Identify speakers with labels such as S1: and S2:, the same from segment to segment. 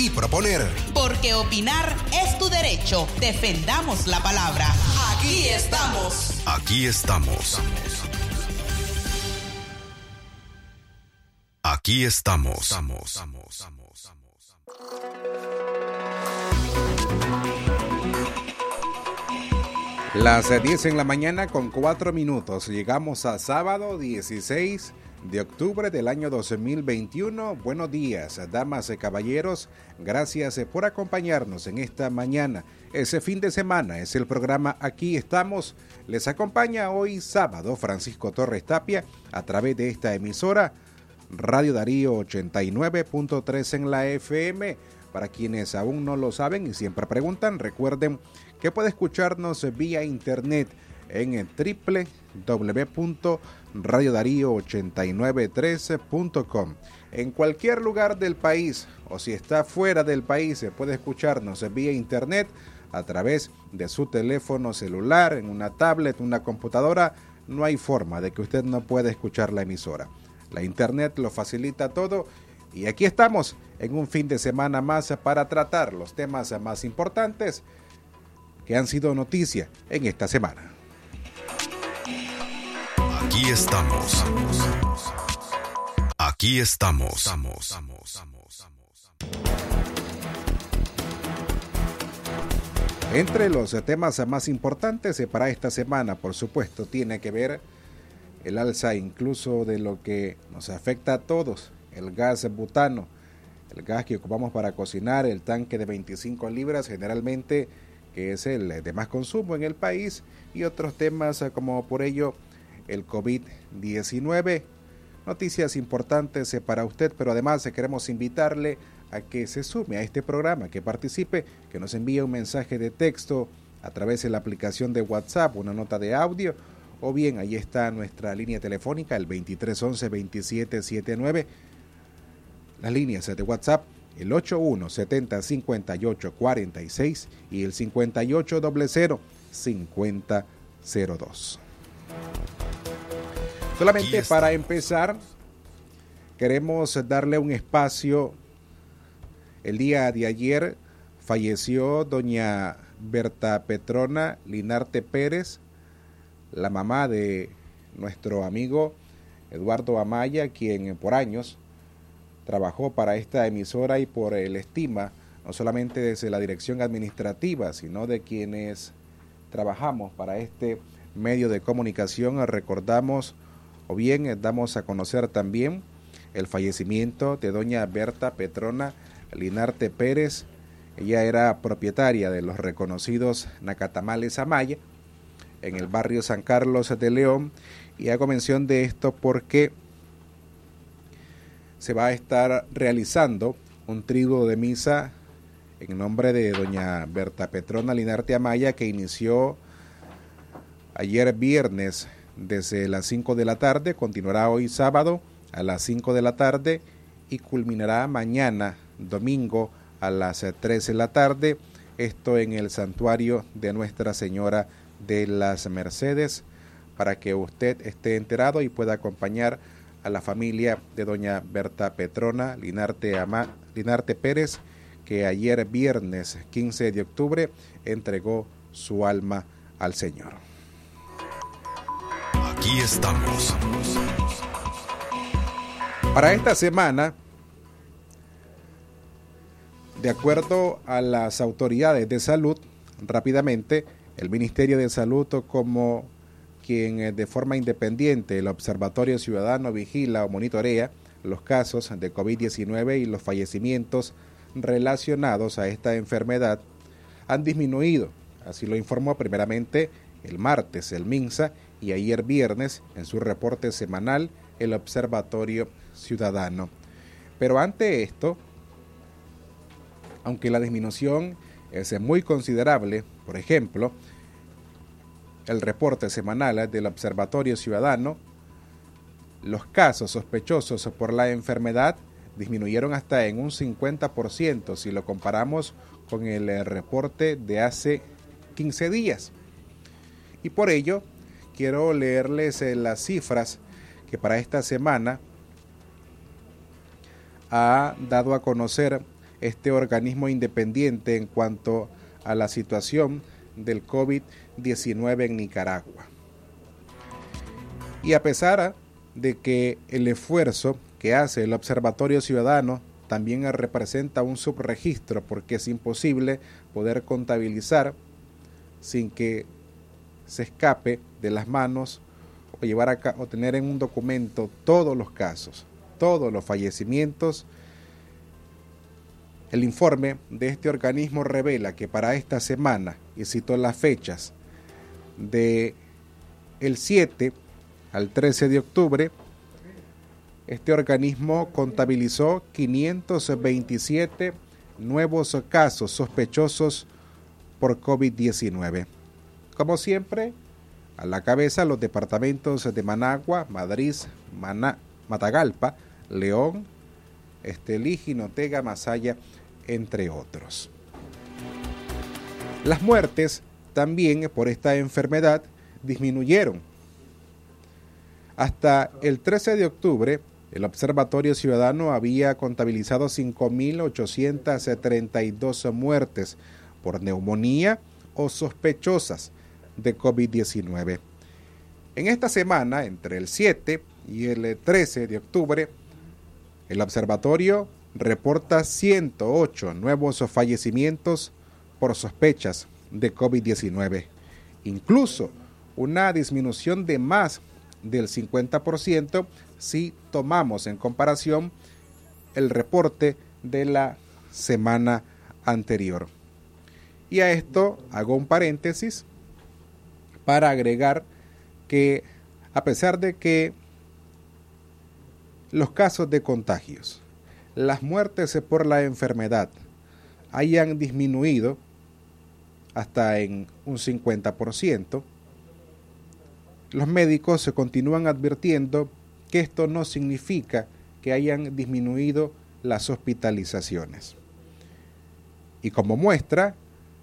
S1: y proponer.
S2: Porque opinar es tu derecho. Defendamos la palabra. Aquí estamos.
S3: Aquí estamos. Aquí estamos.
S4: Las 10 en la mañana con 4 minutos. Llegamos a sábado 16 de octubre del año 2021. Buenos días, damas y caballeros. Gracias por acompañarnos en esta mañana. Ese fin de semana es el programa Aquí estamos. Les acompaña hoy sábado Francisco Torres Tapia a través de esta emisora Radio Darío 89.3 en la FM. Para quienes aún no lo saben y siempre preguntan, recuerden que puede escucharnos vía internet en www.radiodarío8913.com. En cualquier lugar del país o si está fuera del país, puede escucharnos vía internet a través de su teléfono celular, en una tablet, una computadora. No hay forma de que usted no pueda escuchar la emisora. La internet lo facilita todo y aquí estamos en un fin de semana más para tratar los temas más importantes que han sido noticia en esta semana.
S3: Aquí estamos. Aquí estamos.
S4: Entre los temas más importantes para esta semana, por supuesto, tiene que ver el alza incluso de lo que nos afecta a todos, el gas butano, el gas que ocupamos para cocinar, el tanque de 25 libras, generalmente que es el de más consumo en el país, y otros temas como por ello el COVID-19. Noticias importantes para usted, pero además queremos invitarle a que se sume a este programa, que participe, que nos envíe un mensaje de texto a través de la aplicación de WhatsApp, una nota de audio, o bien ahí está nuestra línea telefónica, el 2311-2779. Las líneas de WhatsApp, el 81705846 y el 58005002. Solamente para empezar, queremos darle un espacio. El día de ayer falleció doña Berta Petrona Linarte Pérez, la mamá de nuestro amigo Eduardo Amaya, quien por años trabajó para esta emisora y por el estima, no solamente desde la dirección administrativa, sino de quienes trabajamos para este medio de comunicación. Recordamos o bien eh, damos a conocer también el fallecimiento de doña Berta Petrona Linarte Pérez. Ella era propietaria de los reconocidos Nacatamales Amaya en el barrio San Carlos de León y hago mención de esto porque se va a estar realizando un trigo de misa en nombre de doña Berta Petrona Linarte Amaya que inició ayer viernes desde las 5 de la tarde, continuará hoy sábado a las 5 de la tarde y culminará mañana domingo a las 3 de la tarde, esto en el santuario de Nuestra Señora de las Mercedes, para que usted esté enterado y pueda acompañar a la familia de doña Berta Petrona Linarte, Linarte Pérez, que ayer viernes 15 de octubre entregó su alma al Señor.
S3: Estamos.
S4: Para esta semana, de acuerdo a las autoridades de salud, rápidamente, el Ministerio de Salud como quien eh, de forma independiente el Observatorio Ciudadano vigila o monitorea los casos de COVID-19 y los fallecimientos relacionados a esta enfermedad han disminuido. Así lo informó primeramente el martes el MINSA y ayer viernes en su reporte semanal el Observatorio Ciudadano. Pero ante esto, aunque la disminución es muy considerable, por ejemplo, el reporte semanal del Observatorio Ciudadano, los casos sospechosos por la enfermedad disminuyeron hasta en un 50% si lo comparamos con el reporte de hace 15 días. Y por ello, quiero leerles eh, las cifras que para esta semana ha dado a conocer este organismo independiente en cuanto a la situación del COVID-19 en Nicaragua. Y a pesar de que el esfuerzo que hace el Observatorio Ciudadano también representa un subregistro porque es imposible poder contabilizar sin que se escape de las manos o llevar a o tener en un documento todos los casos, todos los fallecimientos. El informe de este organismo revela que para esta semana, y cito las fechas, de el 7 al 13 de octubre, este organismo contabilizó 527 nuevos casos sospechosos por COVID-19. Como siempre, a la cabeza los departamentos de Managua, Madrid, Matagalpa, León, Estelí, Jinotega, Masaya, entre otros. Las muertes también por esta enfermedad disminuyeron. Hasta el 13 de octubre, el Observatorio Ciudadano había contabilizado 5.832 muertes por neumonía o sospechosas de COVID-19. En esta semana, entre el 7 y el 13 de octubre, el observatorio reporta 108 nuevos fallecimientos por sospechas de COVID-19, incluso una disminución de más del 50% si tomamos en comparación el reporte de la semana anterior. Y a esto hago un paréntesis para agregar que a pesar de que los casos de contagios, las muertes por la enfermedad hayan disminuido hasta en un 50%, los médicos se continúan advirtiendo que esto no significa que hayan disminuido las hospitalizaciones. Y como muestra,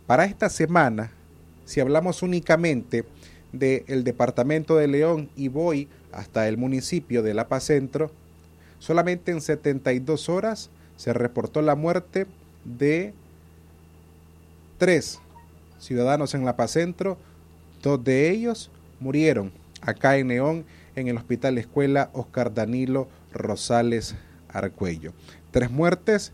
S4: para esta semana si hablamos únicamente del departamento de León y voy hasta el municipio de La Paz Centro, solamente en 72 horas se reportó la muerte de tres ciudadanos en La Paz Centro, dos de ellos murieron acá en León en el Hospital Escuela Oscar Danilo Rosales Arcuello. Tres muertes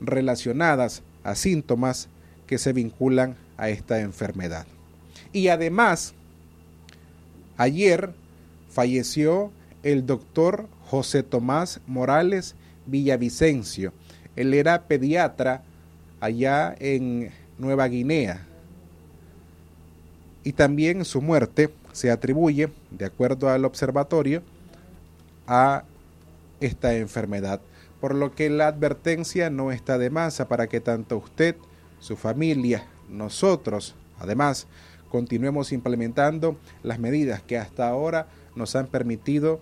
S4: relacionadas a síntomas que se vinculan a esta enfermedad. Y además, ayer falleció el doctor José Tomás Morales Villavicencio. Él era pediatra allá en Nueva Guinea. Y también su muerte se atribuye, de acuerdo al observatorio, a esta enfermedad. Por lo que la advertencia no está de más para que tanto usted, su familia, nosotros, además, continuemos implementando las medidas que hasta ahora nos han permitido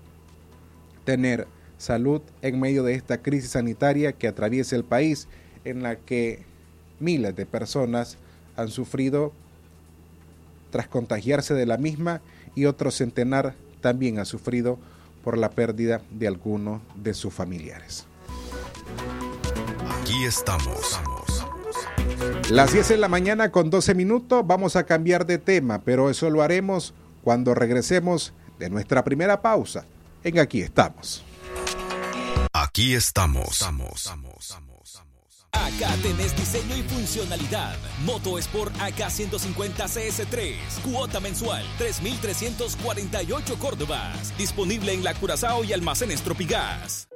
S4: tener salud en medio de esta crisis sanitaria que atraviesa el país, en la que miles de personas han sufrido tras contagiarse de la misma y otro centenar también ha sufrido por la pérdida de alguno de sus familiares.
S3: Aquí estamos
S4: las 10 de la mañana con 12 minutos vamos a cambiar de tema, pero eso lo haremos cuando regresemos de nuestra primera pausa. En Aquí estamos.
S3: Aquí estamos.
S5: Acá tenés diseño y funcionalidad. Moto Sport AK150 CS3. Cuota mensual 3.348 Córdobas. Disponible en la Curazao y almacenes Tropigas.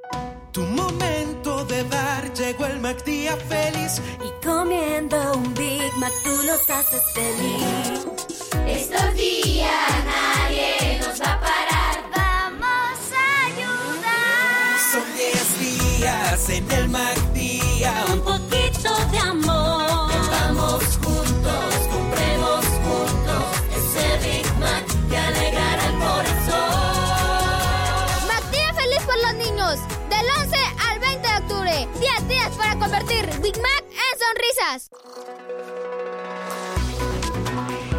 S6: Tu momento de dar llegó el McDía feliz.
S7: Y comiendo un Big Mac tú los haces feliz.
S8: Estos días nadie nos va a parar.
S7: Vamos a ayudar.
S6: Son 10 días en el McDía.
S9: Big Mac en sonrisas.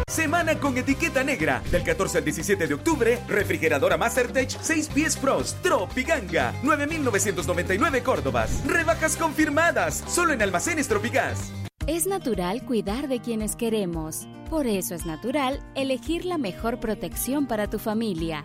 S10: Semana con etiqueta negra. Del 14 al 17 de octubre, refrigeradora Mastertech 6 pies Frost Tropiganga. 9,999 Córdobas. Rebajas confirmadas. Solo en almacenes Tropigas.
S11: Es natural cuidar de quienes queremos. Por eso es natural elegir la mejor protección para tu familia.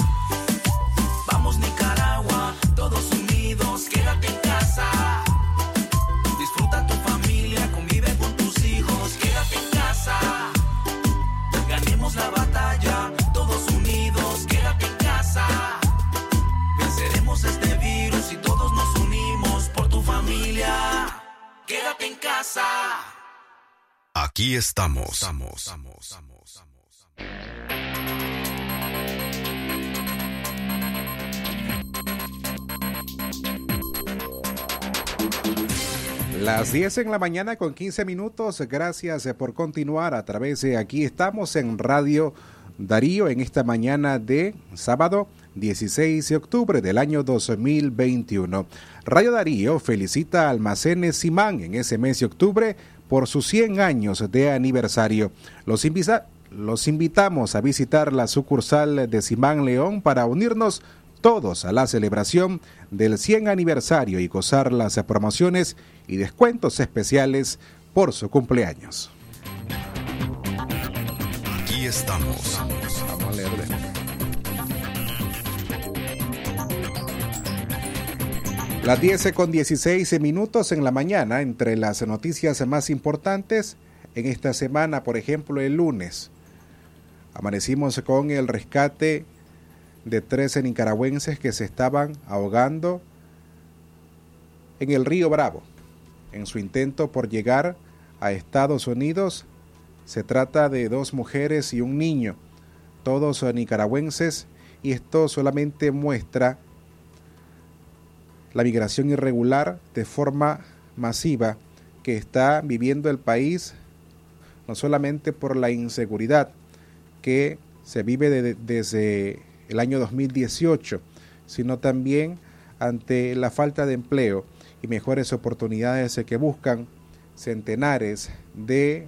S6: Quédate en casa.
S3: Aquí estamos.
S4: Las 10 en la mañana con 15 minutos. Gracias por continuar a través de aquí estamos en Radio Darío en esta mañana de sábado 16 de octubre del año 2021. Radio Darío felicita a Almacenes Simán en ese mes de octubre por sus 100 años de aniversario. Los, invita los invitamos a visitar la sucursal de Simán León para unirnos todos a la celebración del 100 aniversario y gozar las promociones y descuentos especiales por su cumpleaños.
S3: Estamos.
S4: Vamos a leerle. Las 10 con 16 minutos en la mañana, entre las noticias más importantes en esta semana, por ejemplo, el lunes, amanecimos con el rescate de 13 nicaragüenses que se estaban ahogando en el río Bravo. En su intento por llegar a Estados Unidos, se trata de dos mujeres y un niño, todos nicaragüenses, y esto solamente muestra la migración irregular de forma masiva que está viviendo el país, no solamente por la inseguridad que se vive de, desde el año 2018, sino también ante la falta de empleo y mejores oportunidades que buscan centenares de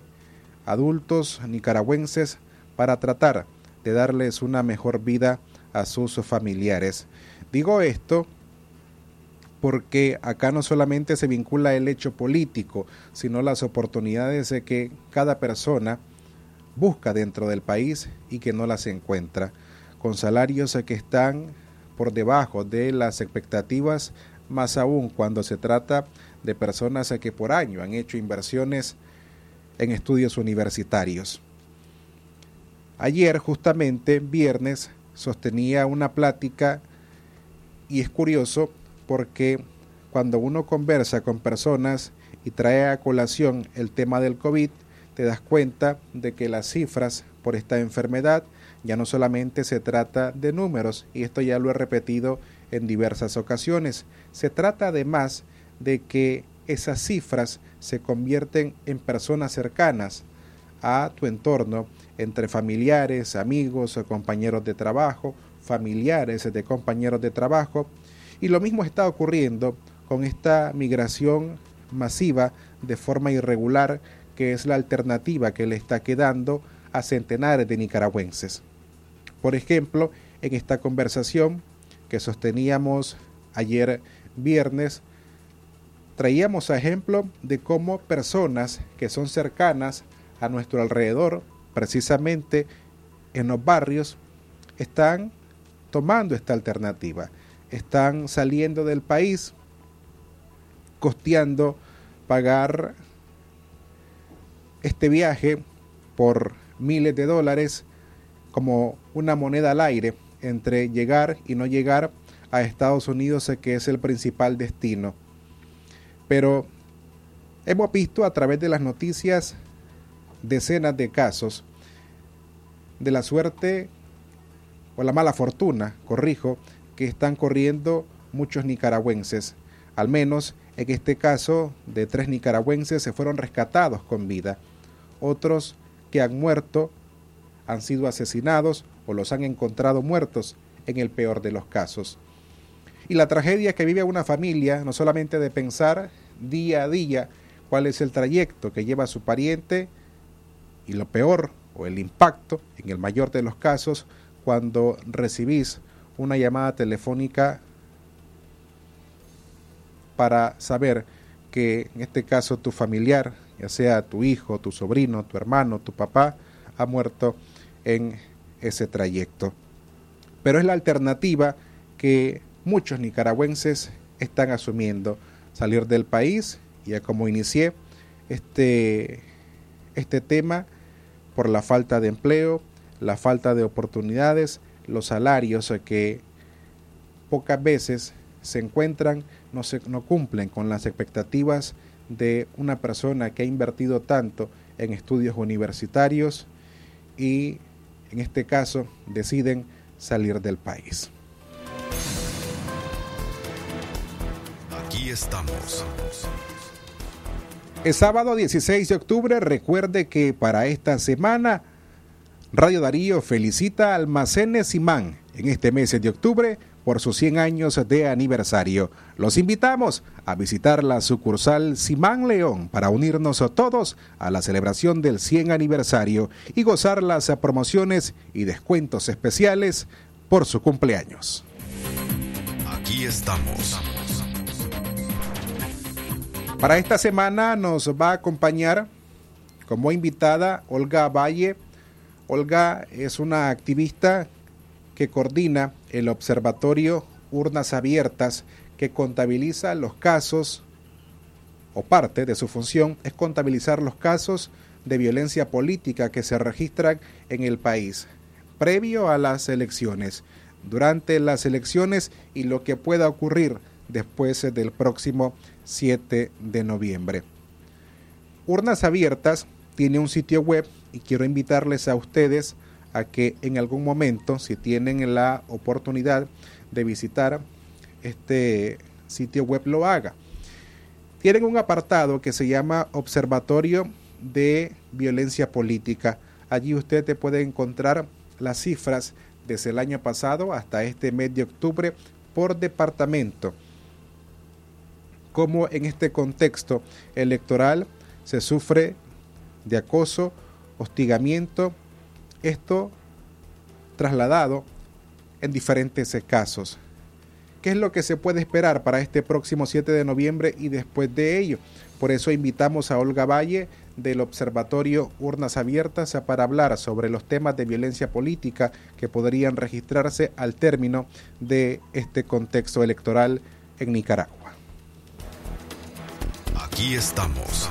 S4: adultos nicaragüenses para tratar de darles una mejor vida a sus familiares. Digo esto porque acá no solamente se vincula el hecho político, sino las oportunidades que cada persona busca dentro del país y que no las encuentra, con salarios que están por debajo de las expectativas, más aún cuando se trata de personas que por año han hecho inversiones en estudios universitarios. Ayer, justamente, viernes, sostenía una plática y es curioso porque cuando uno conversa con personas y trae a colación el tema del COVID, te das cuenta de que las cifras por esta enfermedad ya no solamente se trata de números, y esto ya lo he repetido en diversas ocasiones, se trata además de que esas cifras se convierten en personas cercanas a tu entorno, entre familiares, amigos compañeros de trabajo, familiares de compañeros de trabajo, y lo mismo está ocurriendo con esta migración masiva de forma irregular que es la alternativa que le está quedando a centenares de nicaragüenses. Por ejemplo, en esta conversación que sosteníamos ayer viernes, traíamos ejemplo de cómo personas que son cercanas a nuestro alrededor, precisamente en los barrios, están tomando esta alternativa, están saliendo del país, costeando pagar este viaje por miles de dólares como una moneda al aire entre llegar y no llegar a Estados Unidos, que es el principal destino. Pero hemos visto a través de las noticias decenas de casos de la suerte o la mala fortuna, corrijo, que están corriendo muchos nicaragüenses. Al menos en este caso de tres nicaragüenses se fueron rescatados con vida. Otros que han muerto han sido asesinados o los han encontrado muertos en el peor de los casos. Y la tragedia que vive una familia, no solamente de pensar día a día cuál es el trayecto que lleva su pariente, y lo peor, o el impacto, en el mayor de los casos, cuando recibís una llamada telefónica para saber que en este caso tu familiar, ya sea tu hijo, tu sobrino, tu hermano, tu papá, ha muerto en ese trayecto. Pero es la alternativa que muchos nicaragüenses están asumiendo, salir del país, ya como inicié este, este tema, por la falta de empleo, la falta de oportunidades, los salarios que pocas veces se encuentran, no, se, no cumplen con las expectativas de una persona que ha invertido tanto en estudios universitarios y en este caso deciden salir del país.
S3: Aquí estamos.
S4: El sábado 16 de octubre recuerde que para esta semana Radio Darío felicita a Almacenes Simán en este mes de octubre por sus 100 años de aniversario. Los invitamos a visitar la sucursal Simán León para unirnos a todos a la celebración del 100 aniversario y gozar las promociones y descuentos especiales por su cumpleaños.
S3: Aquí estamos.
S4: Para esta semana nos va a acompañar como invitada Olga Valle. Olga es una activista que coordina el Observatorio Urnas Abiertas que contabiliza los casos o parte de su función es contabilizar los casos de violencia política que se registran en el país previo a las elecciones, durante las elecciones y lo que pueda ocurrir después del próximo 7 de noviembre. Urnas Abiertas tiene un sitio web y quiero invitarles a ustedes a que en algún momento, si tienen la oportunidad de visitar este sitio web, lo haga. Tienen un apartado que se llama Observatorio de Violencia Política. Allí usted te puede encontrar las cifras desde el año pasado hasta este mes de octubre por departamento. Como en este contexto electoral se sufre de acoso, hostigamiento, esto trasladado en diferentes casos. ¿Qué es lo que se puede esperar para este próximo 7 de noviembre y después de ello? Por eso invitamos a Olga Valle del Observatorio Urnas Abiertas para hablar sobre los temas de violencia política que podrían registrarse al término de este contexto electoral en Nicaragua.
S3: Aquí estamos.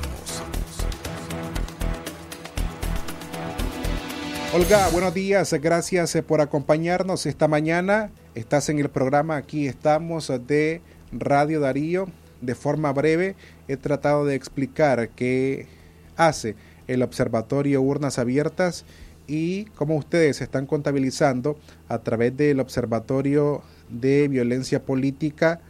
S4: Olga, buenos días. Gracias por acompañarnos esta mañana. Estás en el programa Aquí estamos de Radio Darío. De forma breve he tratado de explicar qué hace el Observatorio Urnas Abiertas y cómo ustedes están contabilizando a través del Observatorio de Violencia Política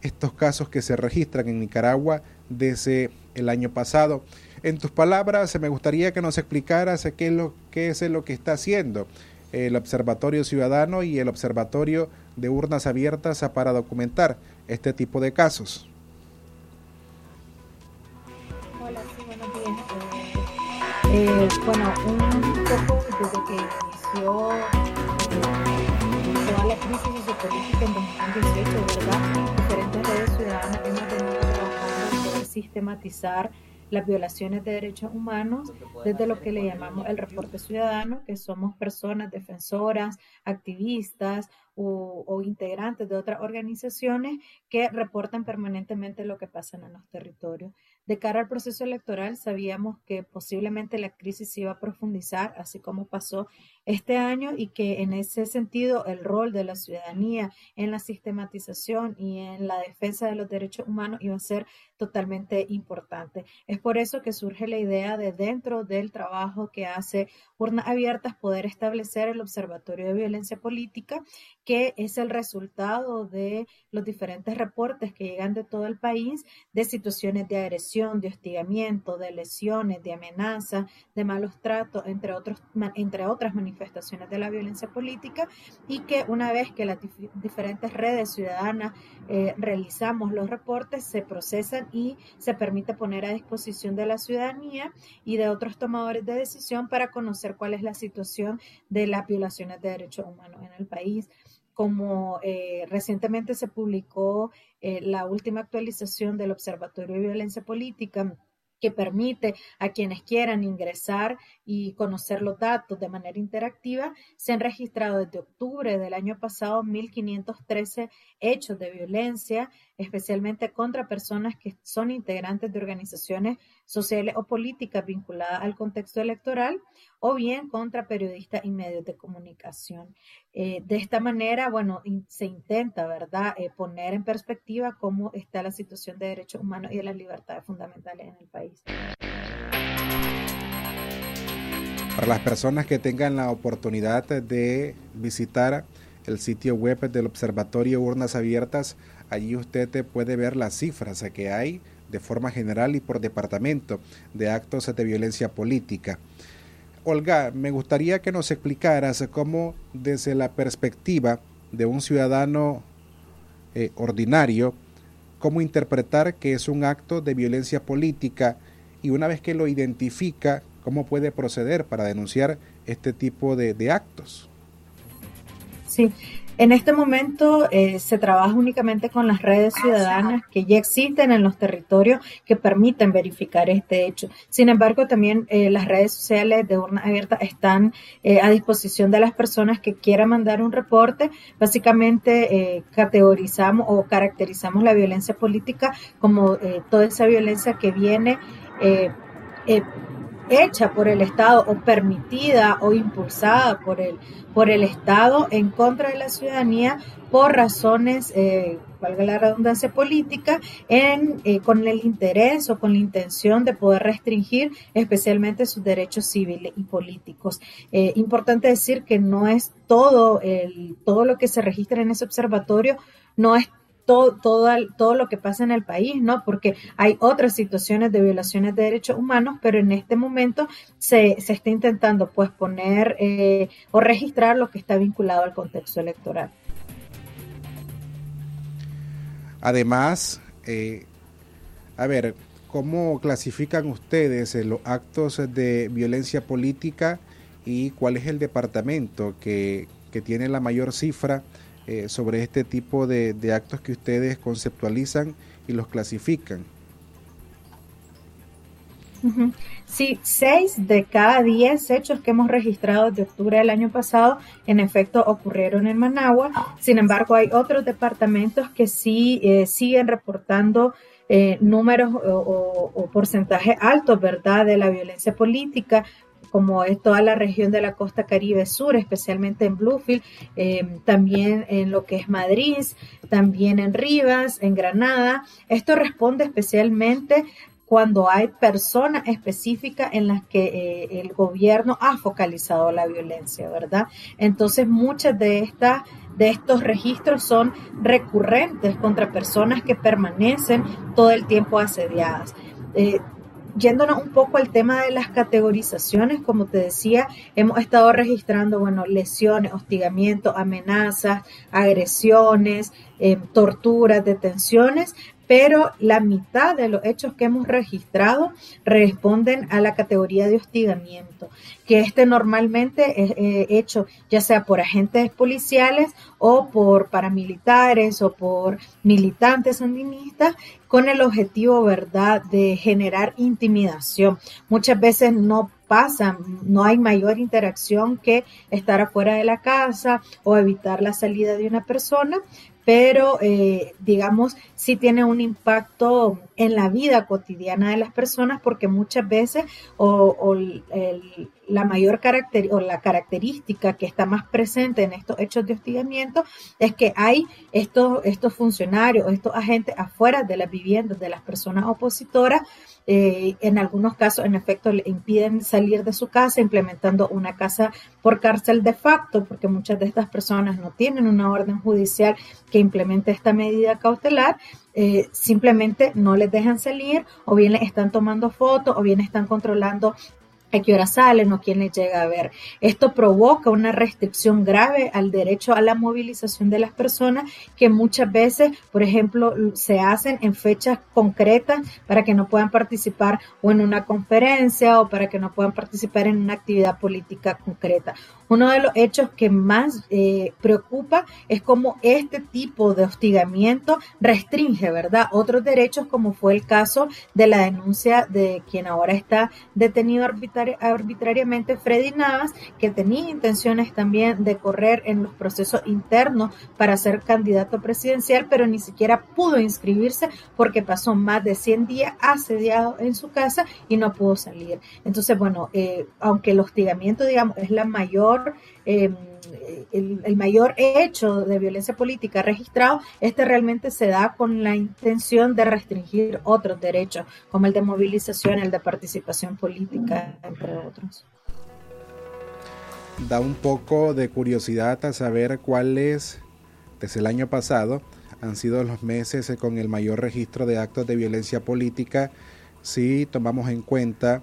S4: estos casos que se registran en Nicaragua desde el año pasado. En tus palabras, me gustaría que nos explicaras qué es lo, qué es lo que está haciendo el Observatorio Ciudadano y el Observatorio de Urnas Abiertas para documentar este tipo de casos.
S12: Hola, sí, buenos días. Eh, bueno, un poco desde que inició toda la crisis sociopolítica en 2018, ¿verdad? Diferentes redes ciudadanas hemos sistematizar las violaciones de derechos humanos desde lo que le llamamos el reporte ciudadano, que somos personas defensoras, activistas o, o, integrantes de otras organizaciones que reportan permanentemente lo que pasa en los territorios. De cara al proceso electoral, sabíamos que posiblemente la crisis se iba a profundizar, así como pasó este año, y que en ese sentido el rol de la ciudadanía en la sistematización y en la defensa de los derechos humanos iba a ser totalmente importante. Es por eso que surge la idea de dentro del trabajo que hace Urnas Abiertas poder establecer el Observatorio de Violencia Política, que es el resultado de los diferentes reportes que llegan de todo el país de situaciones de agresión, de hostigamiento, de lesiones, de amenaza, de malos tratos, entre, otros, entre otras manifestaciones de la violencia política, y que una vez que las dif diferentes redes ciudadanas eh, realizamos los reportes, se procesan y se permite poner a disposición de la ciudadanía y de otros tomadores de decisión para conocer cuál es la situación de las violaciones de derechos humanos en el país. Como eh, recientemente se publicó eh, la última actualización del Observatorio de Violencia Política que permite a quienes quieran ingresar y conocer los datos de manera interactiva, se han registrado desde octubre del año pasado 1.513 hechos de violencia, especialmente contra personas que son integrantes de organizaciones sociales o políticas vinculadas al contexto electoral o bien contra periodistas y medios de comunicación. Eh, de esta manera, bueno, in, se intenta, ¿verdad?, eh, poner en perspectiva cómo está la situación de derechos humanos y de las libertades fundamentales en el país.
S4: Para las personas que tengan la oportunidad de visitar el sitio web del Observatorio Urnas Abiertas, allí usted puede ver las cifras que hay de forma general y por departamento de actos de violencia política. Olga, me gustaría que nos explicaras cómo desde la perspectiva de un ciudadano eh, ordinario, cómo interpretar que es un acto de violencia política y una vez que lo identifica, cómo puede proceder para denunciar este tipo de, actos.
S12: Sí, en este momento eh, se trabaja únicamente con las redes ciudadanas que ya existen en los territorios que permiten verificar este hecho. Sin embargo, también eh, las redes sociales de urna abierta están eh, a disposición de las personas que quieran mandar un reporte. Básicamente categorizamos o caracterizamos la violencia política como toda esa violencia que viene hecha por el Estado o permitida o impulsada por el, por el Estado en contra de la ciudadanía por razones, eh, valga la redundancia política, en, eh, con el interés o con la intención de poder restringir especialmente sus derechos civiles y políticos. Eh, importante decir que no es todo, el, todo lo que se registra en ese observatorio, no es todo, todo, todo lo que pasa en el país, ¿no? Porque hay otras situaciones de violaciones de derechos humanos, pero en este momento se, se está intentando pues poner eh, o registrar lo que está vinculado al contexto electoral.
S4: Además, eh, a ver, ¿cómo clasifican ustedes los actos de violencia política y cuál es el departamento que, que tiene la mayor cifra? Eh, sobre este tipo de, de, actos que ustedes conceptualizan y los clasifican.
S12: Sí, seis de cada diez hechos que hemos registrado desde octubre del año pasado, en efecto, ocurrieron en Managua. Sin embargo, hay otros departamentos que sí eh, siguen reportando eh, números o, o porcentajes altos, ¿verdad?, de la violencia política, como es toda la región de la costa caribe sur, especialmente en Bluefield, eh, también en lo que es Madrid, también en Rivas, en Granada. Esto responde especialmente cuando hay personas específicas en las que eh, el gobierno ha focalizado la violencia, ¿verdad? Entonces, muchas de estas de estos registros son recurrentes contra personas que permanecen todo el tiempo asediadas. Eh, yéndonos un poco al tema de las categorizaciones, como te decía, hemos estado registrando, bueno, lesiones, hostigamiento, amenazas, agresiones, eh, torturas, detenciones, pero la mitad de los hechos que hemos registrado responden a la categoría de hostigamiento, que este normalmente es eh, hecho ya sea por agentes policiales o por paramilitares o por militantes sandinistas con el objetivo, ¿verdad?, de generar intimidación. Muchas veces no pasa, no hay mayor interacción que estar afuera de la casa o evitar la salida de una persona, pero eh, digamos sí tiene un impacto en la vida cotidiana de las personas porque muchas veces o, la mayor caracter, o la característica que está más presente en estos hechos de hostigamiento es que hay estos, estos funcionarios, estos agentes afuera de las viviendas de las personas opositoras eh, en algunos casos, en efecto, le impiden salir de su casa, implementando una casa por cárcel de facto, porque muchas de estas personas no tienen una orden judicial que implemente esta medida cautelar. Eh, simplemente no les dejan salir o bien les están tomando fotos o bien están controlando a qué hora salen o quién les llega a ver. Esto provoca una restricción grave al derecho a la movilización de las personas que muchas veces, por ejemplo, se hacen en fechas concretas para que no puedan participar o en una conferencia o para que no puedan participar en una actividad política concreta. Uno de los hechos que más eh, preocupa es cómo este tipo de hostigamiento restringe, ¿verdad?, otros derechos como fue el caso de la denuncia de quien ahora está detenido arbitrariamente, Freddy Navas, que tenía intenciones también de correr en los procesos internos para ser candidato presidencial, pero ni siquiera pudo inscribirse porque pasó más de 100 días asediado en su casa y no pudo salir. Entonces, bueno, eh, aunque el hostigamiento, digamos, es la mayor Em, el, mayor hecho de violencia política registrado, este realmente se da con la intención de restringir otros derechos, como el de movilización, el de participación política, entre otros.
S4: Da un poco de curiosidad a saber cuáles, desde el año pasado, han sido los meses con el mayor registro de actos de violencia política si tomamos en cuenta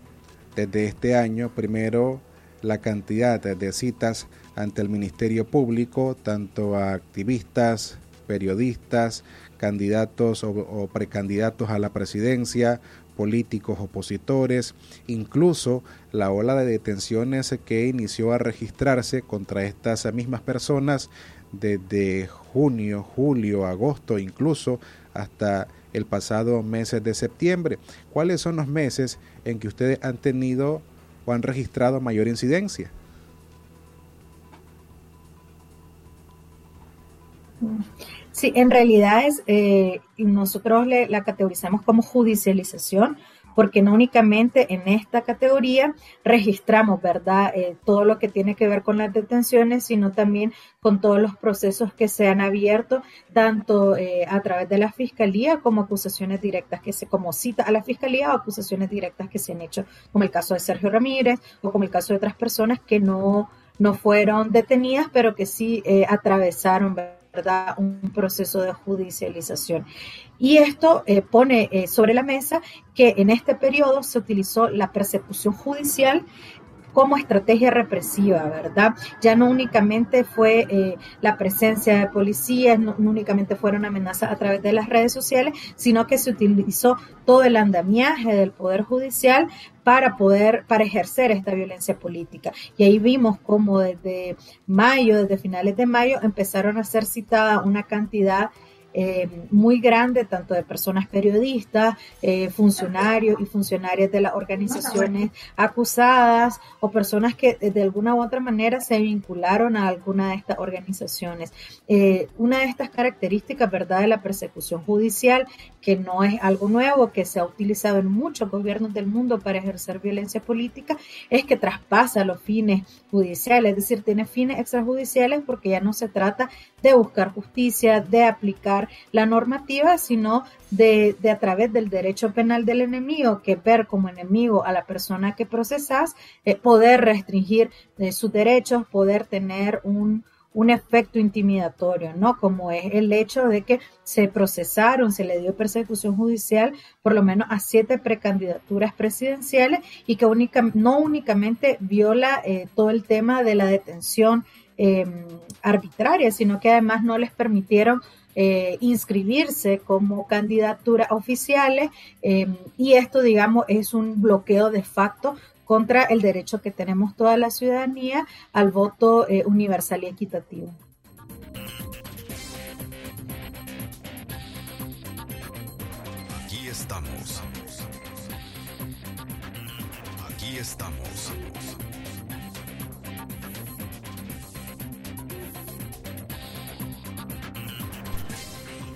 S4: desde este año, primero, la cantidad de citas ante el Ministerio Público, tanto a activistas, periodistas, candidatos o, precandidatos a la presidencia, políticos opositores, incluso la ola de detenciones que inició a registrarse contra estas mismas personas desde junio, julio, agosto, incluso hasta el pasado mes de septiembre. ¿Cuáles son los meses en que ustedes han tenido o han registrado mayor incidencia.
S12: Sí, en realidad es, eh, nosotros la categorizamos como judicialización porque no únicamente en esta categoría registramos, ¿verdad?, eh, todo lo que tiene que ver con las detenciones, sino también con todos los procesos que se han abierto, tanto eh, a través de la fiscalía como acusaciones directas que se, como cita a la fiscalía o acusaciones directas que se han hecho, como el caso de Sergio Ramírez o como el caso de otras personas que no, no fueron detenidas, pero que sí atravesaron. Un proceso de judicialización. Y esto eh, pone eh, sobre la mesa que en este periodo se utilizó la persecución judicial como estrategia represiva, ¿verdad? Ya no únicamente fue eh, la presencia de policías, no, únicamente fueron amenazas a través de las redes sociales, sino que se utilizó todo el andamiaje del Poder Judicial para poder, para ejercer esta violencia política. Y ahí vimos cómo desde mayo, desde finales de mayo, empezaron a ser citada una cantidad eh, muy grande, tanto de personas periodistas, eh, funcionarios y funcionarias de las organizaciones acusadas o personas que de alguna u otra manera se vincularon a alguna de estas organizaciones. Eh, una de estas características, ¿verdad?, de la persecución judicial, que no es algo nuevo, que se ha utilizado en muchos gobiernos del mundo para ejercer violencia política, es que traspasa los fines judiciales, es decir, tiene fines extrajudiciales porque ya no se trata de buscar justicia, de aplicar la normativa, sino de, a través del derecho penal del enemigo, que ver como enemigo a la persona que procesas, eh, poder restringir eh, sus derechos, poder tener un, un efecto intimidatorio, ¿no? Como es el hecho de que se procesaron, se le dio persecución judicial por lo menos a siete precandidaturas presidenciales y que única, no únicamente viola eh, todo el tema de la detención em, arbitraria, sino que además no les permitieron eh, inscribirse como candidaturas oficiales em, y esto, digamos, es un bloqueo de facto contra el derecho que tenemos toda la ciudadanía al voto eh, universal y equitativo.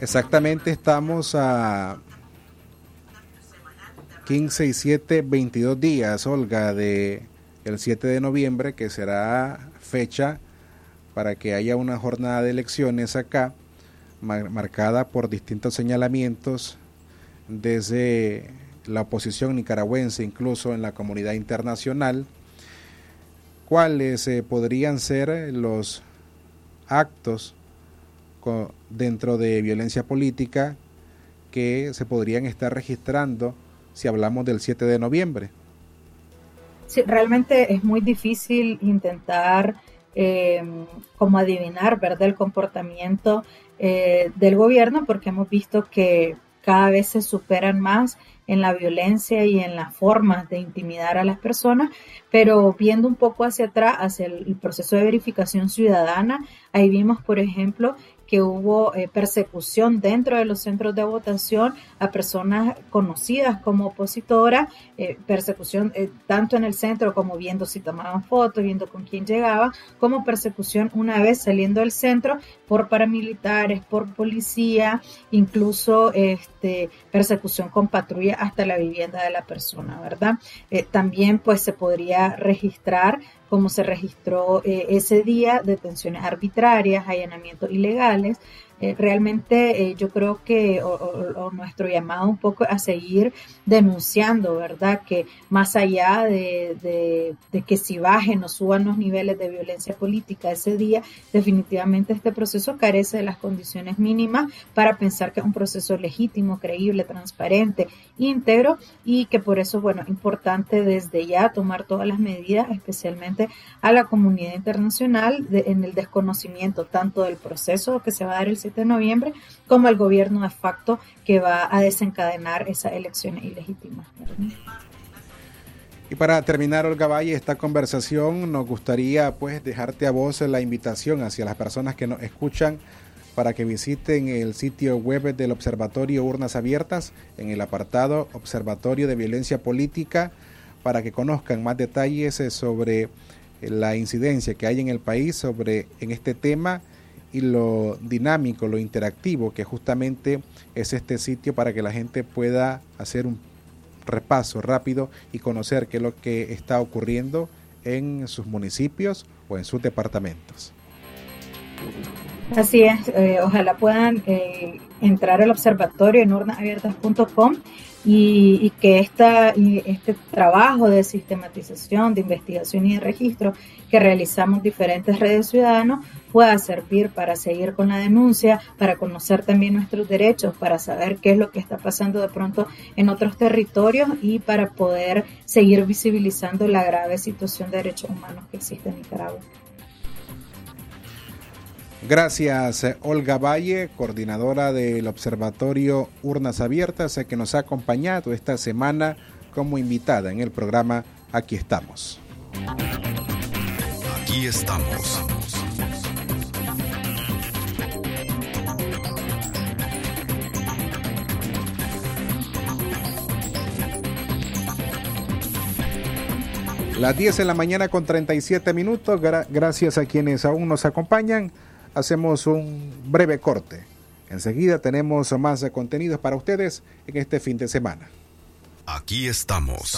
S4: Exactamente estamos a 15 y 7, 22 días, Olga, de el 7 de noviembre, que será fecha para que haya una jornada de elecciones acá, marcada por distintos señalamientos desde la oposición nicaragüense, incluso en la comunidad internacional, cuáles eh, podrían ser los actos dentro de violencia política que se podrían estar registrando si hablamos del 7 de noviembre.
S12: Sí, realmente es muy difícil intentar eh, como adivinar, ¿verdad?, el comportamiento eh, del gobierno porque hemos visto que cada vez se superan más en la violencia y en las formas de intimidar a las personas, pero viendo un poco hacia atrás, hacia el proceso de verificación ciudadana, ahí vimos, por ejemplo, que hubo eh, persecución dentro de los centros de votación a personas conocidas como opositoras, eh, persecución eh, tanto en el centro como viendo si tomaban fotos, viendo con quién llegaba, como persecución una vez saliendo del centro por paramilitares, por policía, incluso este, persecución con patrulla hasta la vivienda de la persona, ¿verdad? también pues se podría registrar como se registró eh, ese día, detenciones arbitrarias, allanamientos ilegales, eh, realmente eh, yo creo que o, nuestro llamado un poco a seguir denunciando, ¿verdad? Que más allá de, que si bajen o suban los niveles de violencia política ese día, definitivamente este proceso carece de las condiciones mínimas para pensar que es un proceso legítimo, creíble, transparente, íntegro y que por eso, bueno, importante desde ya tomar todas las medidas, especialmente a la comunidad internacional en el desconocimiento tanto del proceso que se va a dar el de noviembre, como el gobierno de facto que va a desencadenar esas elecciones ilegítimas.
S4: Y para terminar, Olga Valle, esta conversación, nos gustaría pues dejarte a vos la invitación hacia las personas que nos escuchan para que visiten el sitio web del Observatorio Urnas Abiertas en el apartado Observatorio de Violencia Política para que conozcan más detalles sobre la incidencia que hay en el país sobre en este tema y lo dinámico, lo interactivo que justamente es este sitio para que la gente pueda hacer un repaso rápido y conocer qué es lo que está ocurriendo en sus municipios o en sus departamentos.
S12: Así es, eh, ojalá puedan eh, entrar al observatorio en urnasabiertas.com y, y, que esta, y este trabajo de sistematización, de investigación y de registro que realizamos diferentes redes ciudadanos pueda servir para seguir con la denuncia, para conocer también nuestros derechos, para saber qué es lo que está pasando de pronto en otros territorios y para poder seguir visibilizando la grave situación de derechos humanos que existe en Nicaragua.
S4: Gracias, eh, Olga Valle, coordinadora del Observatorio Urnas Abiertas, eh, que nos ha acompañado esta semana como invitada en el programa Aquí estamos.
S3: Aquí estamos.
S4: Las 10 de la mañana con 37 minutos. gracias a quienes aún nos acompañan hacemos un breve corte. Enseguida tenemos más contenidos para ustedes en este fin de semana.
S3: Aquí estamos.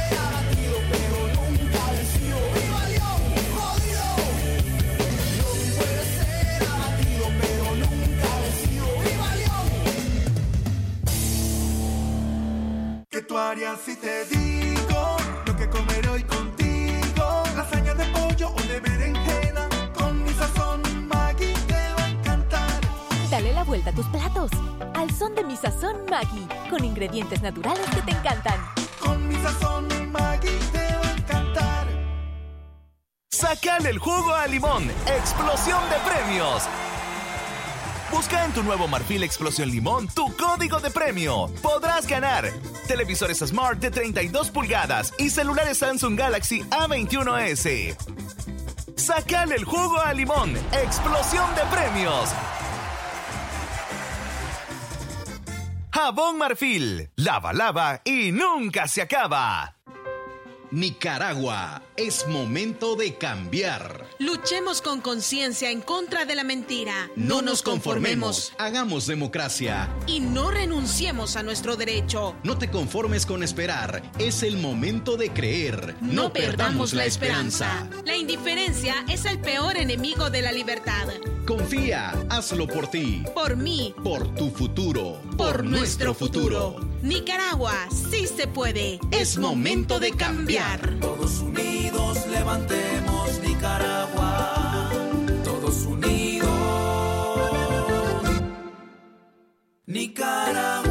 S13: Varias si te digo lo que comeré hoy contigo. Lasaña de pollo o de berenjena, con mi sazón Maggi te va a encantar.
S14: Dale la vuelta a tus platos. Al son de mi sazón Maggi, con ingredientes naturales que te encantan.
S13: Con mi sazón Maggi te va a encantar.
S15: Sacale el jugo a limón. Explosión de premios. Busca en tu nuevo Marfil Explosión Limón tu código de premio. Podrás ganar televisores Smart de 32 pulgadas y celulares Samsung Galaxy A21s. Sacale el jugo a limón. Explosión de premios. Jabón Marfil. Lava, lava y nunca se acaba.
S16: Nicaragua, es momento de cambiar.
S17: Luchemos con conciencia en contra de la mentira.
S16: No, nos conformemos. Hagamos democracia.
S17: Y no renunciemos a nuestro derecho.
S16: No te conformes con esperar. Es el momento de creer.
S17: No, perdamos la esperanza. La indiferencia es el peor enemigo de la libertad.
S16: Confía, hazlo por ti.
S17: Por mí.
S16: Por tu futuro.
S17: Por, nuestro futuro. Nicaragua, sí se puede.
S16: Es momento de cambiar.
S6: Todos unidos levantemos Nicaragua. Todos unidos. Nicaragua.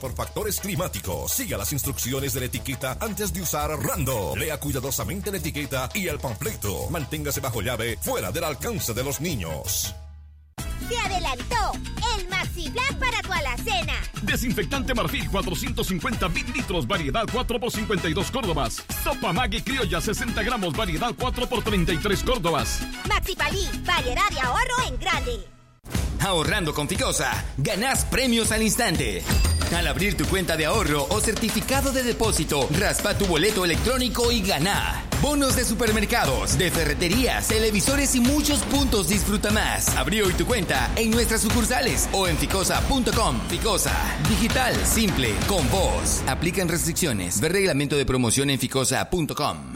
S18: por factores climáticos. Siga las instrucciones de la etiqueta antes de usar Rando. Lea cuidadosamente la etiqueta y el panfleto. Manténgase bajo llave, fuera del alcance de los niños.
S19: Se adelantó el Maxi Plan para tu alacena.
S20: Desinfectante Marfil 450 litros, variedad 4 por 52 Córdobas. Sopa Maggi Criolla 60 gramos, variedad 4 por 33 Córdobas.
S19: Maxi Palí, variedad de ahorro en grande.
S21: Ahorrando con Ficosa, ganás premios al instante. Al abrir tu cuenta de ahorro o certificado de depósito, raspa tu boleto electrónico y gana. Bonos de supermercados, de ferreterías, televisores y muchos puntos disfruta más. Abrí hoy tu cuenta en nuestras sucursales o en ficosa.com. Ficosa, digital, simple, con vos. Aplican restricciones. Ver reglamento de promoción en ficosa.com.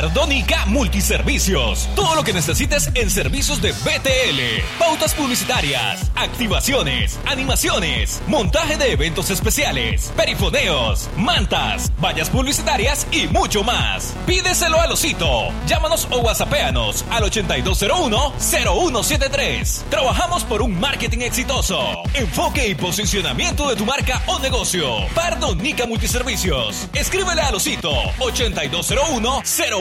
S5: Pardónica Multiservicios. Todo lo que necesites en servicios de BTL. Pautas publicitarias, activaciones, animaciones, montaje de eventos especiales, perifoneos, mantas, vallas publicitarias y mucho más. Pídeselo al osito. Llámanos o whatsappeanos al 8201-0173. Trabajamos por un marketing exitoso. Enfoque y posicionamiento de tu marca o negocio. Pardónica Multiservicios. Escríbele al osito 8201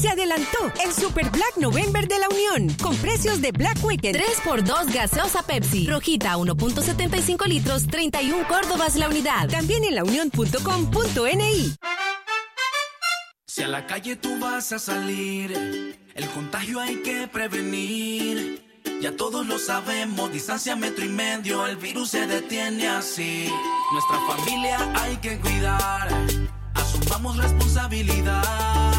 S22: Se adelantó el Super Black November de la Unión con precios de Black Weekend.
S23: 3x2 gaseosa Pepsi. Rojita 1.75 litros, 31 Córdobas la unidad.
S22: También en launión.com.ni.
S6: Si a la calle tú vas a salir, el contagio hay que prevenir. Ya todos lo sabemos, distancia metro y medio, el virus se detiene así. Nuestra familia hay que cuidar, asumamos responsabilidad.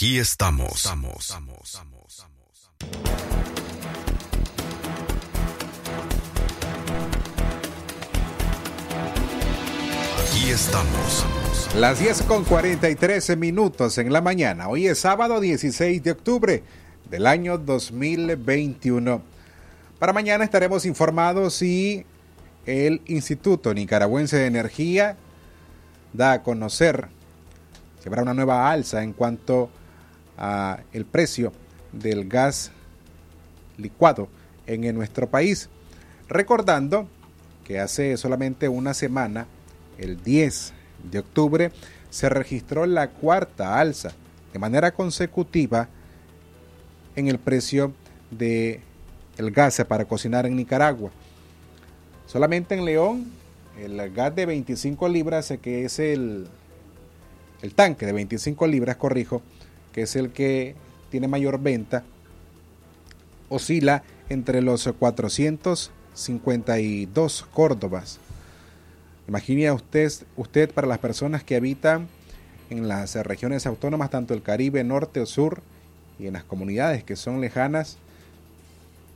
S3: Aquí estamos. Aquí estamos.
S4: Las 10 con 43 minutos en la mañana. Hoy es sábado 16 de octubre del año 2021. Para mañana estaremos informados si el Instituto Nicaragüense de Energía da a conocer que habrá una nueva alza en cuanto a el precio del gas licuado en nuestro país. Recordando que hace solamente una semana, el 10 de octubre, se registró la cuarta alza de manera consecutiva en el precio de el gas para cocinar en Nicaragua. Solamente en León, el gas de 25 libras, que es el, el tanque de 25 libras, corrijo, que es el que tiene mayor venta, oscila entre los 452 córdobas. Imagine usted, usted para las personas que habitan en las regiones autónomas, tanto el Caribe, norte o sur, y en las comunidades que son lejanas,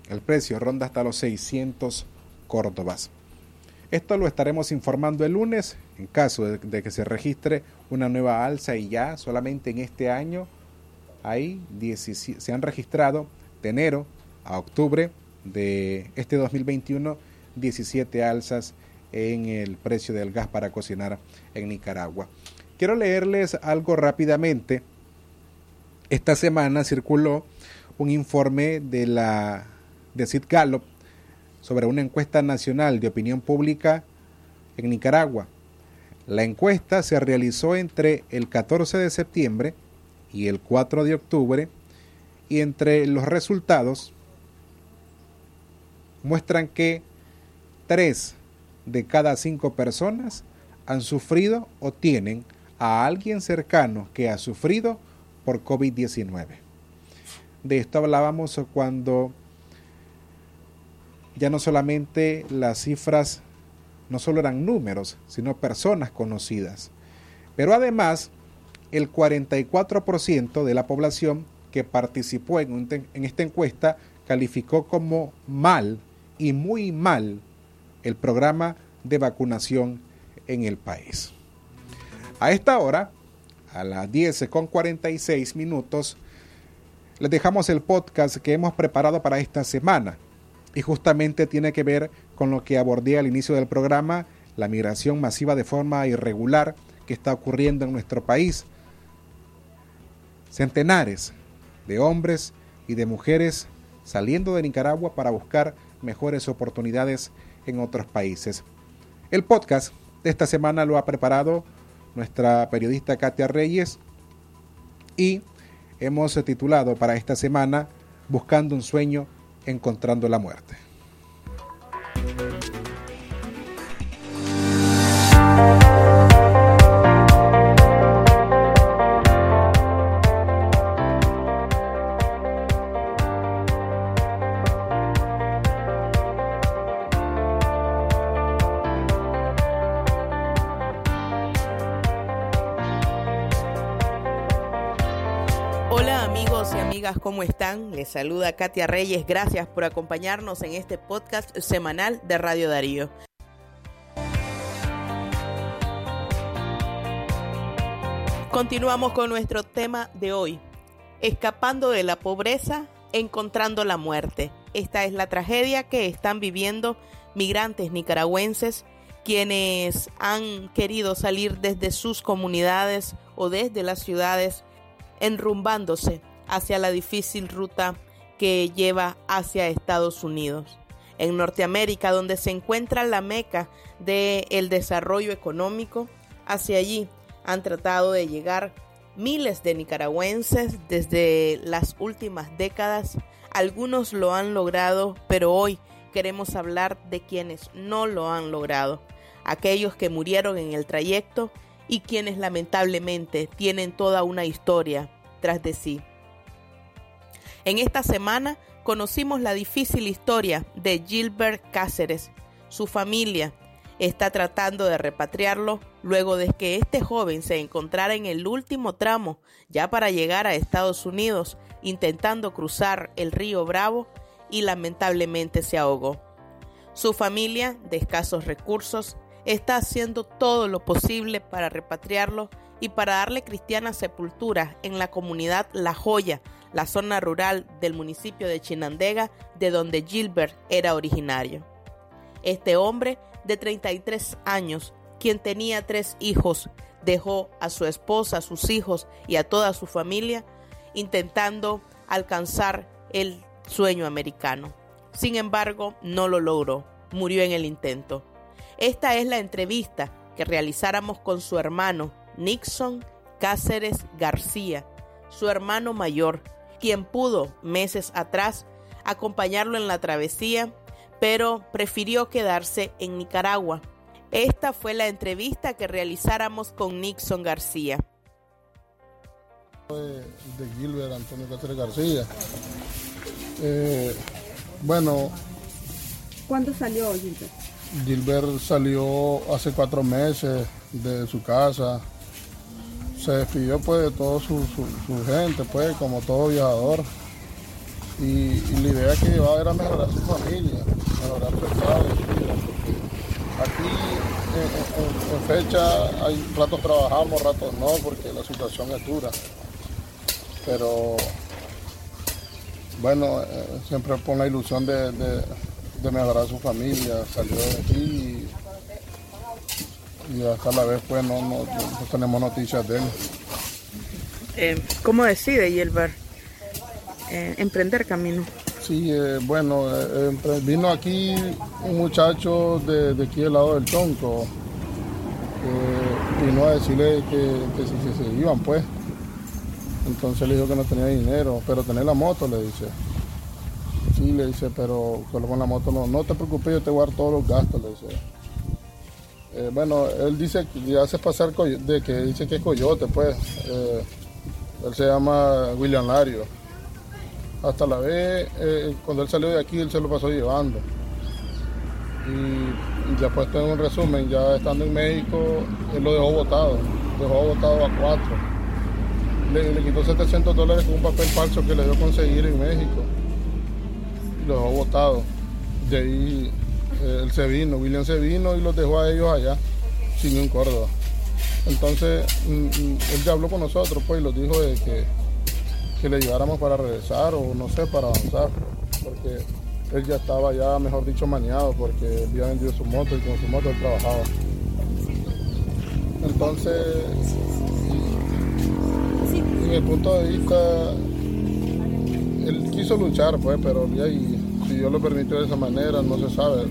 S4: el precio ronda hasta los 600 córdobas. Esto lo estaremos informando el lunes en caso de, que se registre una nueva alza y ya solamente en este año hay se han registrado de enero a octubre de este 2021 17 alzas en el precio del gas para cocinar en Nicaragua. Quiero leerles algo rápidamente. Esta semana circuló un informe de la de Sid Gallup sobre una encuesta nacional de opinión pública en Nicaragua. La encuesta se realizó entre el 14 de septiembre y el 4 de octubre y entre los resultados muestran que tres de cada cinco personas han sufrido o tienen a alguien cercano que ha sufrido por COVID-19. De esto hablábamos cuando ya no solamente las cifras no solo eran números, sino personas conocidas. Pero además, el 44% de la población que participó en, en, esta encuesta calificó como mal y muy mal el programa de vacunación en el país. A esta hora, a las 10 con 46 minutos, les dejamos el podcast que hemos preparado para esta semana y justamente tiene que ver con lo que abordé al inicio del programa, la migración masiva de forma irregular que está ocurriendo en nuestro país. Centenares de hombres y de mujeres saliendo de Nicaragua para buscar mejores oportunidades en otros países. El podcast de esta semana lo ha preparado nuestra periodista Katia Reyes y hemos titulado para esta semana Buscando un sueño encontrando la muerte.
S24: Les saluda Katia Reyes. Gracias por acompañarnos en este podcast semanal de Radio Darío. Continuamos con nuestro tema de hoy, escapando de la pobreza, encontrando la muerte. Esta es la tragedia que están viviendo migrantes nicaragüenses quienes han querido salir desde sus comunidades o desde las ciudades enrumbándose hacia la difícil ruta que lleva hacia Estados Unidos. En Norteamérica, donde se encuentra la meca del desarrollo económico, hacia allí han tratado de llegar miles de nicaragüenses desde las últimas décadas. Algunos lo han logrado, pero hoy queremos hablar de quienes no lo han logrado, aquellos que murieron en el trayecto y quienes lamentablemente tienen toda una historia tras de sí. En esta semana conocimos la difícil historia de Gilbert Cáceres. Su familia está tratando de repatriarlo luego de que este joven se encontrara en el último tramo ya para llegar a Estados Unidos intentando cruzar el río Bravo y lamentablemente se ahogó. Su familia, de escasos recursos, está haciendo todo lo posible para repatriarlo y para darle cristiana sepultura en la comunidad La Joya, la zona rural del municipio de Chinandega, de donde Gilbert era originario. Este hombre de 33 años, quien tenía tres hijos, dejó a su esposa, a sus hijos y a toda su familia intentando alcanzar el sueño americano. Sin embargo, no lo logró, murió en el intento. Esta es la entrevista que realizáramos con su hermano Nixon Cáceres García, su hermano mayor, quien pudo meses atrás acompañarlo en la travesía, pero prefirió quedarse en Nicaragua. Esta fue la entrevista que realizáramos con Nixon García.
S25: De, Gilbert Antonio Cáceres García. Eh, bueno.
S26: ¿Cuándo salió Gilbert?
S25: Gilbert salió hace cuatro meses de su casa. Se despidió pues de toda su, gente, pues, como todo viajador. Y, la idea que llevaba era mejorar su familia, mejorar su estado. Aquí en, fecha hay ratos trabajamos, ratos no, porque la situación es dura. Pero bueno, eh, siempre pone la ilusión de de mejorar su familia, salió de aquí y, hasta la vez pues no, no, tenemos noticias de él.
S24: Eh, ¿Cómo decide Gilbert eh, emprender camino?
S25: Sí, eh, bueno, vino aquí un muchacho de, aquí del lado del Tonco, vino a decirle que, si se iban pues. Entonces le dijo que no tenía dinero, pero tenía la moto, le dice. Sí, le dice, pero con la moto no, no te preocupes, yo te dar todos los gastos, le dice. Eh, bueno, él dice que hace pasar de que dice que es coyote, pues. Eh, él se llama William Lario. Hasta la vez, eh, cuando él salió de aquí, él se lo pasó llevando. Y, ya puesto en un resumen, ya estando en México, él lo dejó votado. Dejó votado a cuatro. Le, quitó 700 dólares con un papel falso que le dio conseguir en México los dejó botados. De ahí él se vino, William se vino y los dejó a ellos allá, sin un Córdoba. Entonces mm, mm, él ya habló con nosotros pues y nos dijo de que, que le ayudáramos para regresar o no sé, para avanzar, porque él ya estaba ya, mejor dicho, maniado porque había vendido su moto y con su moto él trabajaba. Entonces, en el punto de vista él quiso luchar, pues, pero ya, si Dios lo permitió de esa manera, no se sabe.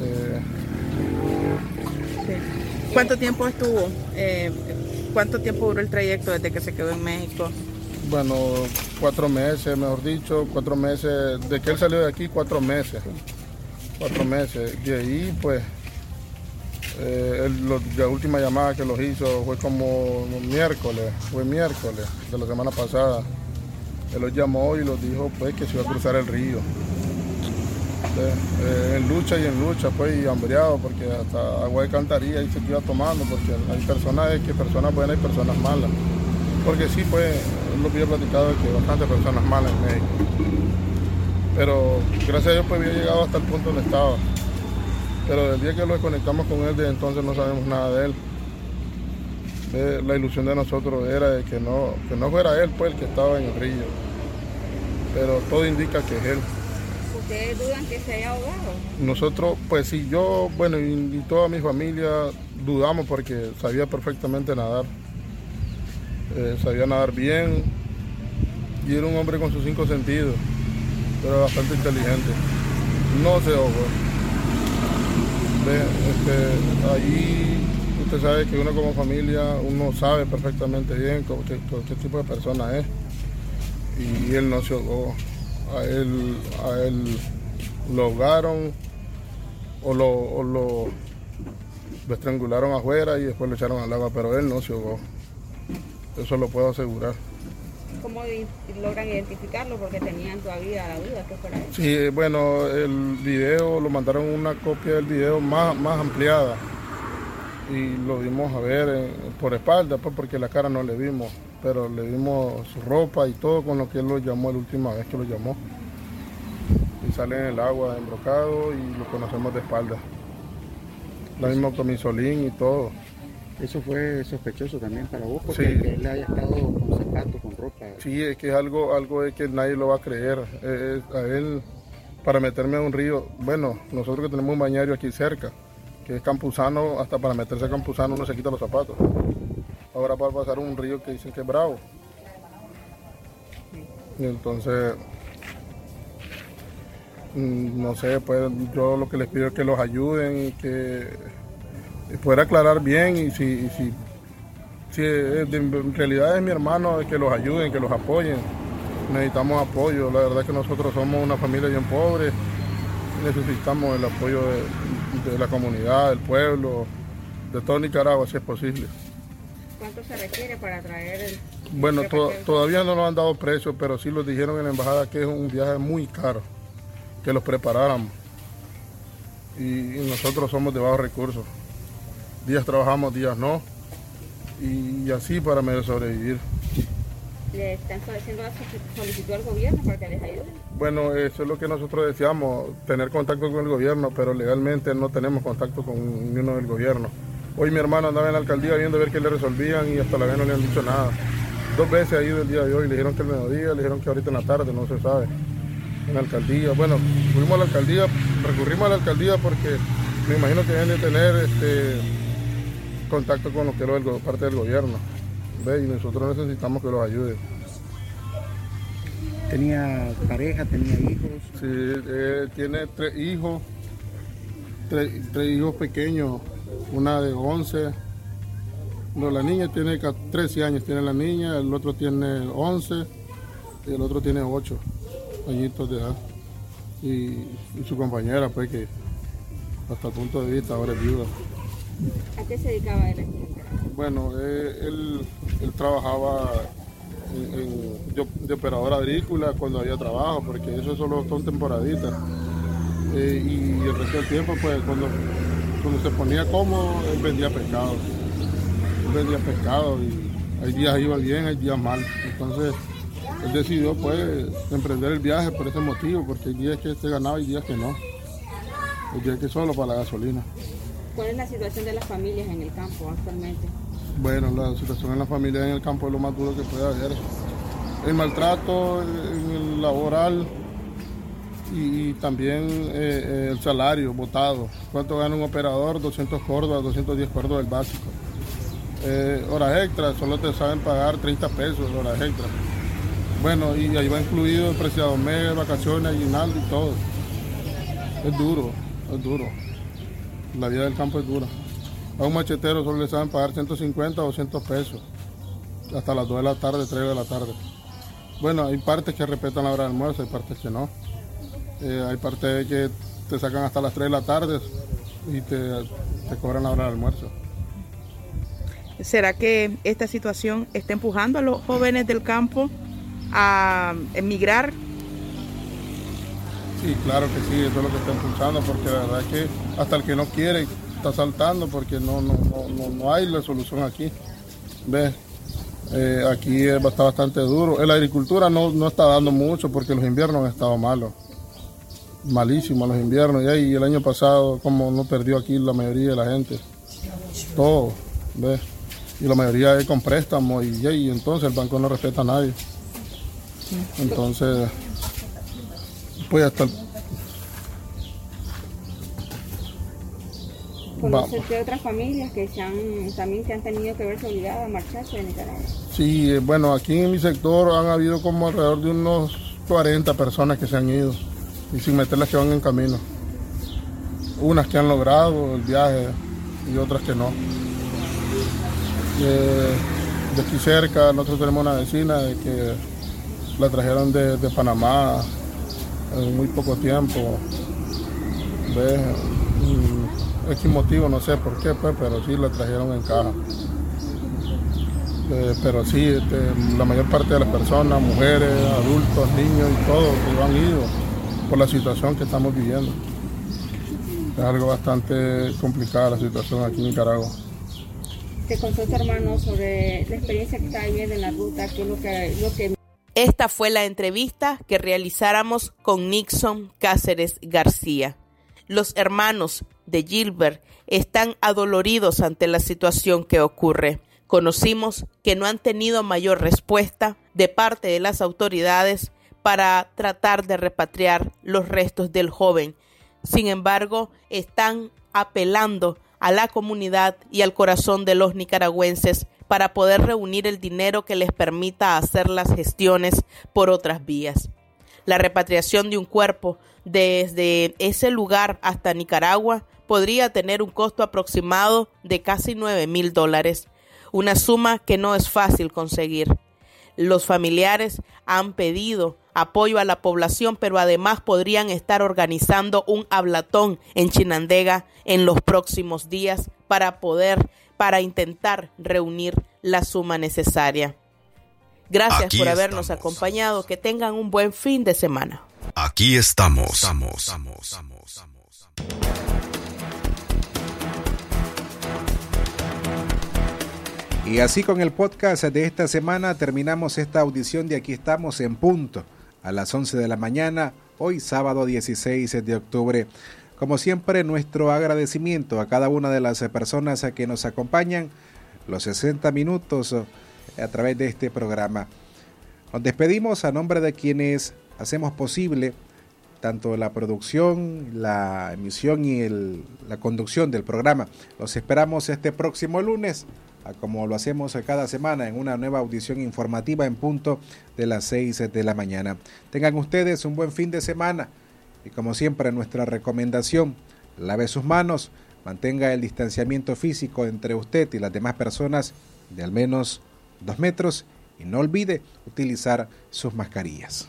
S25: Eh,
S24: ¿Cuánto tiempo estuvo? Eh, ¿Cuánto tiempo duró el trayecto desde que se quedó en México?
S25: Bueno, cuatro meses, mejor dicho, cuatro meses. De que él salió de aquí, cuatro meses. Cuatro meses. De ahí, pues, eh, la última llamada que los hizo fue como miércoles, fue miércoles de la semana pasada. Él los llamó y los dijo pues que se iba a cruzar el río. Eh, en lucha y en lucha pues y hambriado porque hasta agua de cantaría y se iba tomando porque hay personas que personas buenas y personas malas. Porque sí pues lo había platicado de que bastantes personas malas en México. Pero gracias a Dios pues había llegado hasta el punto donde estaba. Pero del día que lo desconectamos con él, desde entonces no sabemos nada de él la ilusión de nosotros era de que no, que no fuera él pues el que estaba en el río. Pero todo indica que es él.
S26: ¿Ustedes dudan que se haya ahogado?
S25: Nosotros, pues sí, yo, bueno, y, toda mi familia dudamos porque sabía perfectamente nadar. Eh, sabía nadar bien y era un hombre con sus cinco sentidos, pero bastante inteligente. No se ahogó. Este, ahí usted sabe que uno como familia, uno sabe perfectamente bien qué, tipo de persona es. Y él no se ahogó. A él, a él lo ahogaron o lo, lo, estrangularon afuera y después lo echaron al agua, pero él no se ahogó. Eso lo puedo asegurar.
S26: ¿Cómo logran identificarlo? Porque tenían todavía la duda que fuera él.
S25: Sí, bueno, el video, lo mandaron una copia del video más, más ampliada y lo vimos a ver eh, por espalda, pues porque la cara no le vimos, pero le vimos su ropa y todo con lo que él lo llamó la última vez que lo llamó. Y sale en el agua embrocado y lo conocemos de espalda. Lo mismo con misolín y todo.
S27: Eso fue sospechoso también para vos, porque
S25: Sí.
S27: que él haya estado con zapatos, con ropa.
S25: Sí, es que es algo, algo de que nadie lo va a creer. Eh, a él, para meterme a un río, bueno, nosotros que tenemos un bañario aquí cerca, que es Campuzano, hasta para meterse a Campuzano uno se quita los zapatos. Ahora para pasar un río que dicen que es bravo. Y entonces, mm, no sé, pues yo lo que les pido es que los ayuden y que poder aclarar bien y si, si si es en realidad es mi hermano, que los ayuden, que los apoyen. Necesitamos apoyo. La verdad es que nosotros somos una familia bien pobre. Necesitamos el apoyo de la comunidad, del pueblo, de todo Nicaragua, si es posible.
S26: ¿Cuánto se requiere para traer el...
S25: Bueno, to- todavía no nos han dado precio, pero sí los dijeron en la embajada que es un viaje muy caro, que los preparáramos. Y, y nosotros somos de bajos recursos. Días trabajamos, días no. Y, así para medio sobrevivir.
S26: ¿Le están haciendo la solicitud al gobierno para que les ayude?
S25: Bueno, eso es lo que nosotros deseamos, tener contacto con el gobierno, pero legalmente no tenemos contacto con ni uno del gobierno. Hoy mi hermano andaba en la alcaldía viendo a ver qué le resolvían y hasta la vez no le han dicho nada. Dos veces ha ido el día de hoy, le dijeron que el mediodía, le dijeron que ahorita en la tarde, no se sabe. En la alcaldía, bueno, fuimos a la alcaldía, recurrimos a la alcaldía porque me imagino que deben de tener este contacto con lo que go- parte del gobierno. ¿ve? Y nosotros necesitamos que los ayuden.
S27: Tenía pareja, tenía hijos.
S25: Sí, eh, tiene tres hijos, tres, tres hijos pequeños, una de 11, no, la niña tiene ca- 13 años, tiene la niña, el otro tiene 11 y el otro tiene 8 añitos de edad. Y, y su compañera, pues que hasta el punto de vista ahora es viuda.
S26: ¿A qué se dedicaba él?
S25: Bueno, eh, él, él trabajaba en- en- de, de operador agrícola cuando había trabajo, porque eso solo son temporaditas. Eh, y el resto del tiempo, pues cuando, cuando se ponía cómodo, él vendía pescado. Él vendía pescado y hay días iba bien, hay días mal. Entonces, él decidió pues emprender el viaje por ese motivo, porque hay días que se ganaba y días que no. Hay días que solo para la gasolina.
S26: ¿Cuál es la situación de las familias en el campo actualmente?
S25: Bueno, la situación en la familia en el campo es lo más duro que puede haber. El maltrato en el laboral y, también eh, eh, el salario votado. ¿Cuánto gana un operador? 200 córdobas, 210 córdobas el básico. Eh, horas extras, solo te saben pagar 30 pesos horas extras. Bueno, y ahí va incluido el preciado mes, vacaciones, aguinaldo y todo. Es duro, es duro. La vida del campo es dura. A un machetero solo le saben pagar 150 o 200 pesos. Hasta las 2 de la tarde, 3 de la tarde. Bueno, hay partes que respetan la hora de almuerzo, hay partes que no. Eh, hay partes que te sacan hasta las 3 de la tarde y te, te cobran la hora de almuerzo.
S24: ¿Será que esta situación está empujando a los jóvenes del campo a emigrar?
S25: Sí, claro que sí, eso es lo que está impulsando, porque la verdad es que hasta el que no quiere está saltando porque no, no, no, no, no hay la solución aquí. ¿Ves? Eh, aquí es- está bastante duro. En la agricultura no, no está dando mucho porque los inviernos han estado malos. Malísimos los inviernos. Y ahí el año pasado, como no perdió aquí la mayoría de la gente. Todo. ¿Ves? Y la mayoría es con préstamos y, y entonces el banco no respeta a nadie. Entonces, pues hasta el,
S26: ¿Conocer de otras familias que se han, también que han tenido que verse obligadas a marcharse de Nicaragua?
S25: Sí, eh, bueno, aquí en mi sector han habido como alrededor de unos 40 personas que se han ido y sin meter las que van en camino. Unas que han logrado el viaje y otras que no. Eh, de aquí cerca nosotros tenemos una vecina de que la trajeron de, Panamá en muy poco tiempo. ¿Ves? Mm, X motivo, no sé por qué, pues, pero sí la trajeron en caja. Eh, pero sí, este, la mayor parte de las personas, mujeres, adultos, niños y todos, se han ido por la situación que estamos viviendo. Es algo bastante complicada la situación aquí en Nicaragua.
S26: este, con sus hermanos sobre la experiencia que está viviendo en la ruta, que es lo que, lo que
S24: esta fue la entrevista que realizáramos con Nixon Cáceres García. Los hermanos de Gilbert están adoloridos ante la situación que ocurre. Conocimos que no han tenido mayor respuesta de parte de las autoridades para tratar de repatriar los restos del joven. Sin embargo, están apelando a la comunidad y al corazón de los nicaragüenses para poder reunir el dinero que les permita hacer las gestiones por otras vías. La repatriación de un cuerpo desde ese lugar hasta Nicaragua podría tener un costo aproximado de casi 9 mil dólares, una suma que no es fácil conseguir. Los familiares han pedido apoyo a la población, pero además podrían estar organizando un hablatón en Chinandega en los próximos días para poder para intentar reunir la suma necesaria. Gracias por habernos acompañado. Que tengan un buen fin de semana.
S18: Aquí estamos.
S4: Y así con el podcast de esta semana terminamos esta audición de Aquí estamos en punto a las 11 de la mañana, hoy sábado 16 de octubre. Como siempre, nuestro agradecimiento a cada una de las personas que nos acompañan los 60 minutos a través de este programa. Nos despedimos a nombre de quienes hacemos posible tanto la producción, la emisión y la conducción del programa. Los esperamos este próximo lunes, como lo hacemos cada semana, en una nueva audición informativa en punto de las 6 de la mañana. Tengan ustedes un buen fin de semana. Y como siempre, nuestra recomendación, lave sus manos, mantenga el distanciamiento físico entre usted y las demás personas de al menos dos metros y no olvide utilizar sus mascarillas.